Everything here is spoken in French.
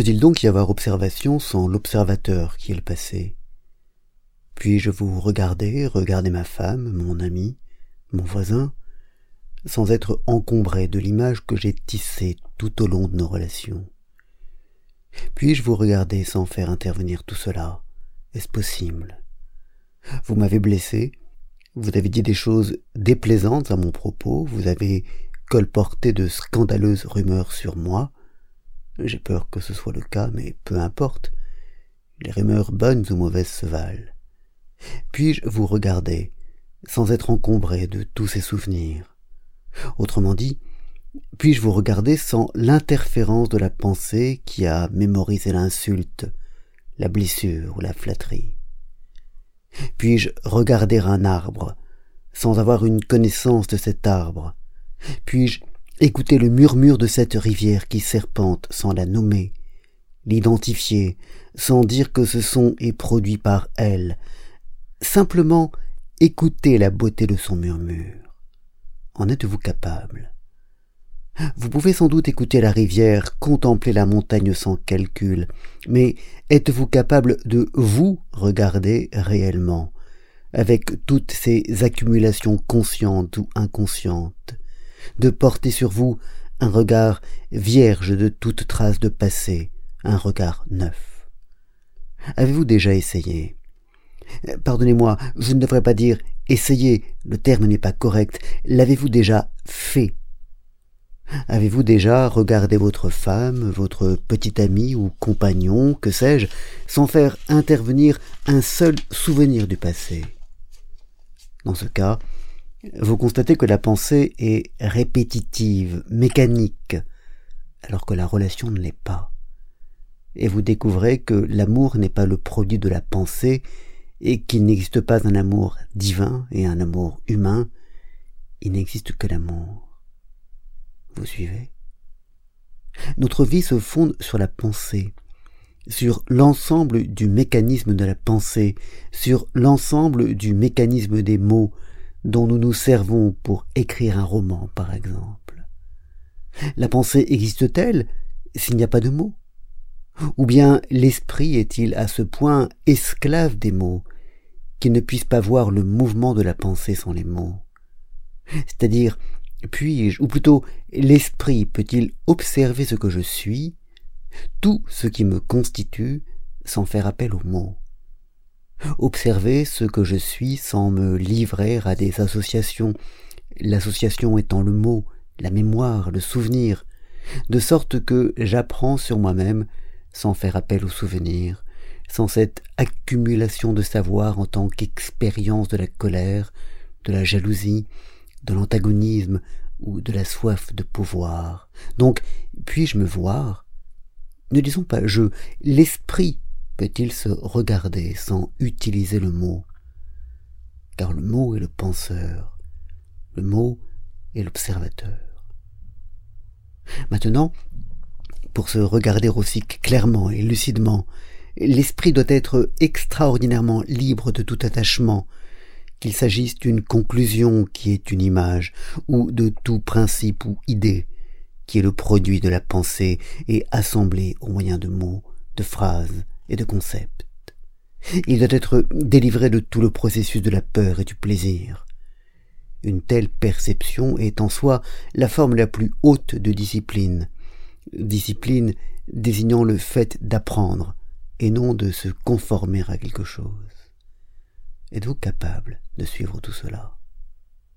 Peut-il donc y avoir observation sans l'observateur qui est le passé? Puis-je vous regarder, regarder ma femme, mon ami, mon voisin, sans être encombré de l'image que j'ai tissée tout au long de nos relations? Puis-je vous regarder sans faire intervenir tout cela? Est-ce possible? Vous m'avez blessé, vous avez dit des choses déplaisantes à mon propos, vous avez colporté de scandaleuses rumeurs sur moi. J'ai peur que ce soit le cas, mais peu importe. Les rumeurs bonnes ou mauvaises se valent. Puis-je vous regarder, sans être encombré de tous ces souvenirs? Autrement dit, puis-je vous regarder sans l'interférence de la pensée qui a mémorisé l'insulte, la blessure ou la flatterie? Puis-je regarder un arbre sans avoir une connaissance de cet arbre? Puis-je écouter le murmure de cette rivière qui serpente sans la nommer, l'identifier sans dire que ce son est produit par elle, simplement écouter la beauté de son murmure. En êtes-vous capable? Vous pouvez sans doute écouter la rivière, contempler la montagne sans calcul, mais êtes-vous capable de vous regarder réellement, avec toutes ces accumulations conscientes ou inconscientes, de porter sur vous un regard vierge de toute trace de passé, un regard neuf. Avez-vous déjà essayé? Pardonnez-moi, je ne devrais pas dire essayer, le terme n'est pas correct. L'avez-vous déjà fait? Avez-vous déjà regardé votre femme, votre petit ami ou compagnon, que sais-je, sans faire intervenir un seul souvenir du passé? Dans ce cas, vous constatez que la pensée est répétitive, mécanique, alors que la relation ne l'est pas. Et vous découvrez que l'amour n'est pas le produit de la pensée, et qu'il n'existe pas un amour divin et un amour humain, il n'existe que l'amour. Vous suivez? Notre vie se fonde sur la pensée, sur l'ensemble du mécanisme de la pensée, sur l'ensemble du mécanisme des mots, dont nous nous servons pour écrire un roman, par exemple. La pensée existe-t-elle s'il n'y a pas de mots? Ou bien l'esprit est-il à ce point esclave des mots qu'il ne puisse pas voir le mouvement de la pensée sans les mots? C'est-à-dire, puis-je, ou plutôt l'esprit peut-il observer ce que je suis, tout ce qui me constitue, sans faire appel aux mots? Observer ce que je suis sans me livrer à des associations, l'association étant le mot, la mémoire, le souvenir, de sorte que j'apprends sur moi-même sans faire appel aux souvenirs, sans cette accumulation de savoir en tant qu'expérience de la colère, de la jalousie, de l'antagonisme ou de la soif de pouvoir. Donc, puis-je me voir? Ne disons pas je, l'esprit peut-il se regarder sans utiliser le mot? Car le mot est le penseur, le mot est l'observateur. Maintenant, pour se regarder aussi clairement et lucidement, l'esprit doit être extraordinairement libre de tout attachement, qu'il s'agisse d'une conclusion qui est une image, ou de tout principe ou idée qui est le produit de la pensée et assemblé au moyen de mots, de phrases, et de concepts. Il doit être délivré de tout le processus de la peur et du plaisir. Une telle perception est en soi la forme la plus haute de discipline, discipline désignant le fait d'apprendre et non de se conformer à quelque chose. Êtes-vous capable de suivre tout cela?